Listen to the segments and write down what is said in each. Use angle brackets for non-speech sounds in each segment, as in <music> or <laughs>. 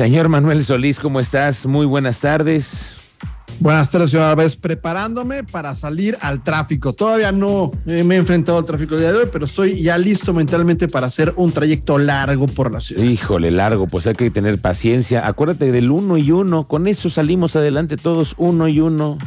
Señor Manuel Solís, ¿cómo estás? Muy buenas tardes. Buenas tardes, señora vez preparándome para salir al tráfico. Todavía no me he enfrentado al tráfico el día de hoy, pero estoy ya listo mentalmente para hacer un trayecto largo por la ciudad. Híjole, largo, pues hay que tener paciencia. Acuérdate del uno y uno, con eso salimos adelante todos, uno y uno.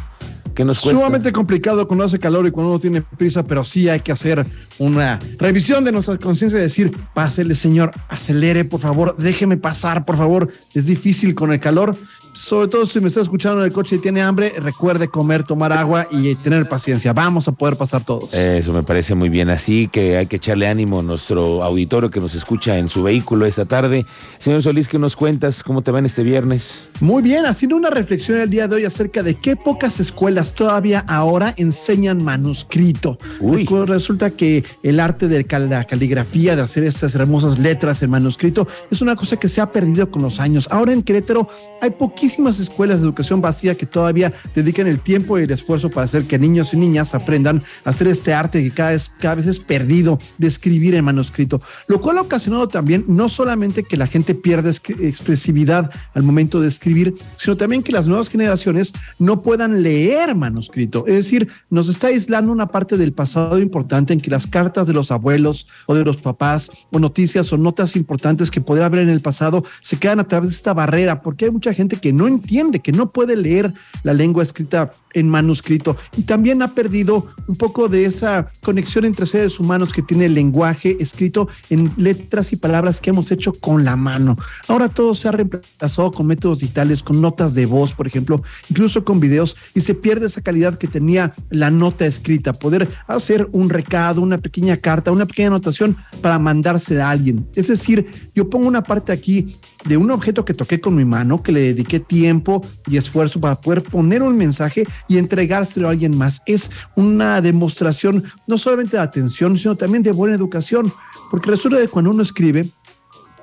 ¿Qué nos cuesta? Sumamente complicado cuando hace calor y cuando uno tiene prisa, pero sí hay que hacer una revisión de nuestra conciencia y decir, pásele señor, acelere por favor, déjeme pasar por favor. Es difícil con el calor sobre todo si me está escuchando en el coche y tiene hambre, recuerde comer, tomar agua y tener paciencia. Vamos a poder pasar todos. Eso me parece muy bien. Así que hay que echarle ánimo a nuestro auditorio que nos escucha en su vehículo esta tarde. Señor Solís, ¿qué nos cuentas? ¿Cómo te va en este viernes? Muy bien, haciendo una reflexión el día de hoy acerca de qué pocas escuelas todavía ahora enseñan manuscrito. Uy. Resulta que el arte de la caligrafía, de hacer estas hermosas letras en manuscrito, es una cosa que se ha perdido con los años. Ahora en Querétaro hay poquísimas escuelas de educación básica que todavía dedican el tiempo y el esfuerzo para hacer que niños y niñas aprendan a hacer este arte que cada vez, cada vez es perdido de escribir en manuscrito, lo cual ha ocasionado también no solamente que la gente pierda expresividad al momento de escribir, sino también que las nuevas generaciones no puedan leer manuscrito. Es decir, nos está aislando una parte del pasado importante en que las cartas de los abuelos o de los papás o noticias o notas importantes que podría haber en el pasado se quedan a través de esta barrera, porque hay mucha gente que no entiende, que no puede leer la lengua escrita en manuscrito y también ha perdido un poco de esa conexión entre seres humanos que tiene el lenguaje escrito en letras y palabras que hemos hecho con la mano. Ahora todo se ha reemplazado con métodos digitales, con notas de voz, por ejemplo, incluso con videos y se pierde esa calidad que tenía la nota escrita, poder hacer un recado, una pequeña carta, una pequeña anotación para mandarse a alguien. Es decir, yo pongo una parte aquí de un objeto que toqué con mi mano, que le dediqué tiempo y esfuerzo para poder poner un mensaje y entregárselo a alguien más. Es una demostración no solamente de atención, sino también de buena educación, porque resulta que cuando uno escribe,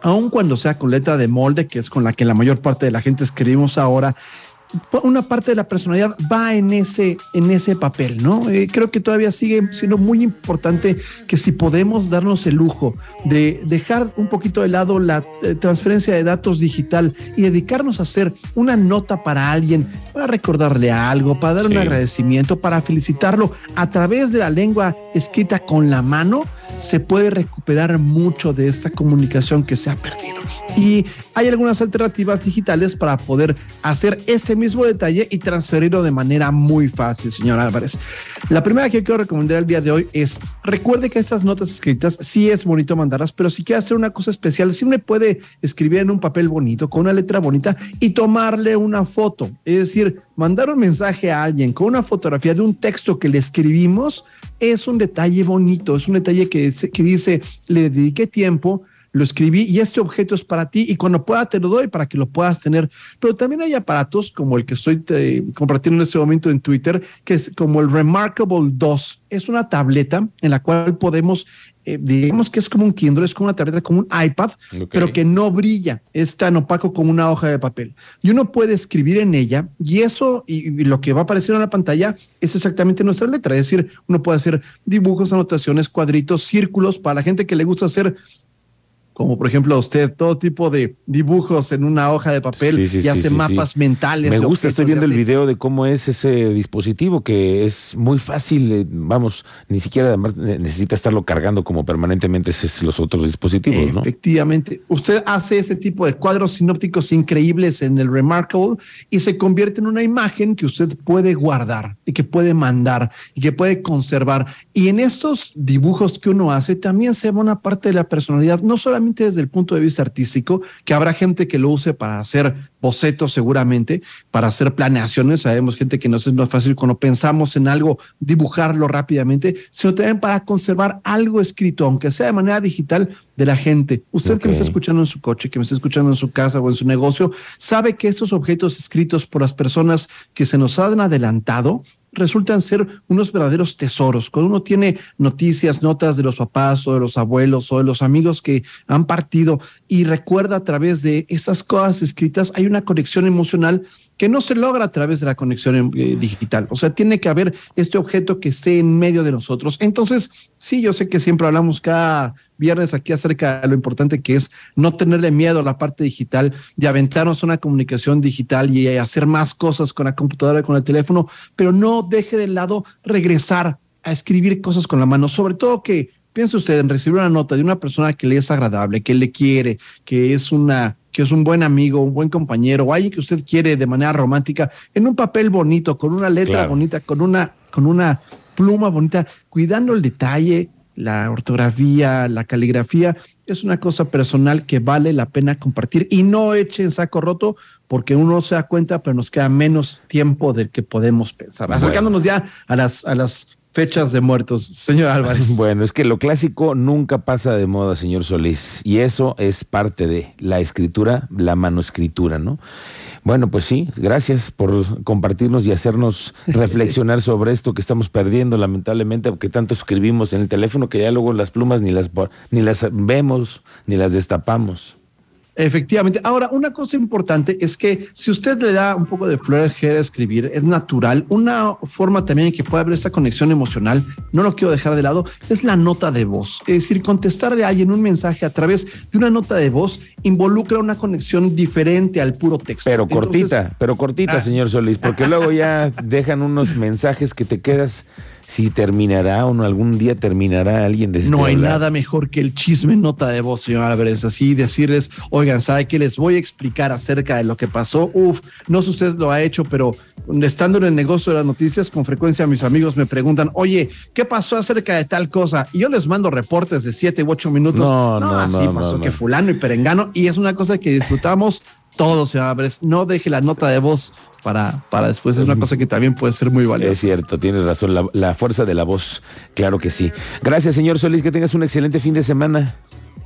aun cuando sea con letra de molde, que es con la que la mayor parte de la gente escribimos ahora, una parte de la personalidad va en ese, en ese papel, ¿no? Eh, creo que todavía sigue siendo muy importante que si podemos darnos el lujo de dejar un poquito de lado la eh, transferencia de datos digital y dedicarnos a hacer una nota para alguien, para recordarle algo, para dar un agradecimiento, para felicitarlo a través de la lengua escrita con la mano, se puede recuperar mucho de esta comunicación que se ha perdido. Y hay algunas alternativas digitales para poder hacer este mismo detalle y transferirlo de manera muy fácil, señor Álvarez. La primera que quiero recomendar el día de hoy es, recuerde que estas notas escritas sí es bonito mandarlas, pero si quiere hacer una cosa especial, siempre puede escribir en un papel bonito, con una letra bonita y tomarle una foto. Es decir, mandar un mensaje a alguien con una fotografía de un texto que le escribimos es un detalle bonito, es un detalle que, que dice, le dediqué tiempo, lo escribí y este objeto es para ti y cuando pueda te lo doy para que lo puedas tener. Pero también hay aparatos como el que estoy eh, compartiendo en este momento en Twitter, que es como el Remarkable 2. Es una tableta en la cual podemos eh, digamos que es como un Kindle, es como una tableta, como un iPad, pero que no brilla, es tan opaco como una hoja de papel. Y uno puede escribir en ella y eso y, y, lo que va a aparecer en la pantalla es exactamente nuestra letra. Es decir, uno puede hacer dibujos, anotaciones, cuadritos, círculos para la gente que le gusta hacer como por ejemplo usted, todo tipo de dibujos en una hoja de papel y hace mapas mentales. Me gusta, estoy viendo el video de cómo es ese dispositivo que es muy fácil, eh, vamos, ni siquiera necesita estarlo cargando como permanentemente los otros dispositivos, ¿no? Efectivamente, usted hace ese tipo de cuadros sinópticos increíbles en el Remarkable y se convierte en una imagen que usted puede guardar y que puede mandar y que puede conservar. Y en estos dibujos que uno hace también se ve una parte de la personalidad, no solamente desde el punto de vista artístico, que habrá gente que lo use para hacer bocetos seguramente, para hacer planeaciones, sabemos gente que nos es más fácil cuando pensamos en algo, dibujarlo rápidamente, sino también para conservar algo escrito, aunque sea de manera digital, de la gente. Usted que me está escuchando en su coche, que me está escuchando en su casa o en su negocio, sabe que estos objetos escritos por las personas que se nos han adelantado resultan ser unos verdaderos tesoros. Cuando uno tiene noticias, notas de los papás o de los abuelos o de los amigos que han partido y recuerda a través de esas cosas escritas, hay una conexión emocional que no se logra a través de la conexión eh, digital. O sea, tiene que haber este objeto que esté en medio de nosotros. Entonces, sí, yo sé que siempre hablamos cada viernes aquí acerca de lo importante que es no tenerle miedo a la parte digital, de aventarnos una comunicación digital y hacer más cosas con la computadora, con el teléfono, pero no deje de lado regresar a escribir cosas con la mano, sobre todo que Piense usted en recibir una nota de una persona que le es agradable, que le quiere, que es una que es un buen amigo, un buen compañero, o alguien que usted quiere de manera romántica, en un papel bonito, con una letra bonita, con una, con una pluma bonita, cuidando el detalle, la ortografía, la caligrafía, es una cosa personal que vale la pena compartir. Y no eche en saco roto porque uno se da cuenta, pero nos queda menos tiempo del que podemos pensar. Acercándonos ya a las, a las fechas de muertos, señor Álvarez. <laughs> Bueno, es que lo clásico nunca pasa de moda, señor Solís, y eso es parte de la escritura, la manuscritura, ¿no? Bueno, pues sí, gracias por compartirnos y hacernos <laughs> reflexionar sobre esto que estamos perdiendo, lamentablemente, porque tanto escribimos en el teléfono que ya luego las plumas ni las, ni las vemos, ni las destapamos. Efectivamente. Ahora, una cosa importante es que si usted le da un poco de flojera a escribir, es natural. Una forma también en que puede haber esta conexión emocional, no lo quiero dejar de lado, es la nota de voz. Es decir, contestarle a alguien un mensaje a través de una nota de voz involucra una conexión diferente al puro texto. Pero cortita, pero cortita, ah. señor Solís, porque luego ya <laughs> dejan unos mensajes que te quedas si terminará o no, algún día terminará alguien de este No hay nada mejor que el chisme nota de voz, señor Álvarez, así decirles, oigan, ¿sabe qué les voy a explicar acerca de lo que pasó? Uf, no sé si usted lo ha hecho, pero estando en el negocio de las noticias, con frecuencia mis amigos me preguntan, oye, ¿qué pasó acerca de tal cosa? Y yo les mando reportes de siete u ocho minutos. No, no, no así pasó que fulano y perengano, y es una cosa que disfrutamos todos, señor Álvarez. No deje la nota de voz para, para después. Es una cosa que también puede ser muy valiosa. Es cierto, tienes razón. La, la fuerza de la voz, claro que sí. Gracias, señor Solís. Que tengas un excelente fin de semana.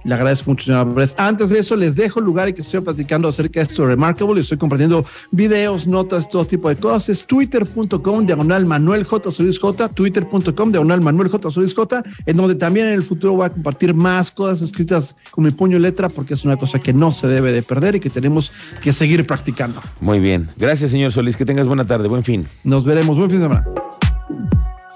Le agradezco mucho, señor Álvarez. Antes de eso, les dejo el lugar y que estoy platicando acerca de esto Remarkable. Estoy compartiendo videos, notas, todo tipo de cosas. Es twitter.com diagonal Manuel J. Solís J. Twitter.com diagonal Manuel J. Solís J. En donde también en el futuro voy a compartir más cosas escritas con mi puño y letra porque es una cosa que no se debe de perder y que tenemos que seguir practicando. Muy bien. Gracias, señor Solís. Que tengas buena tarde. Buen fin. Nos veremos. Buen fin de semana.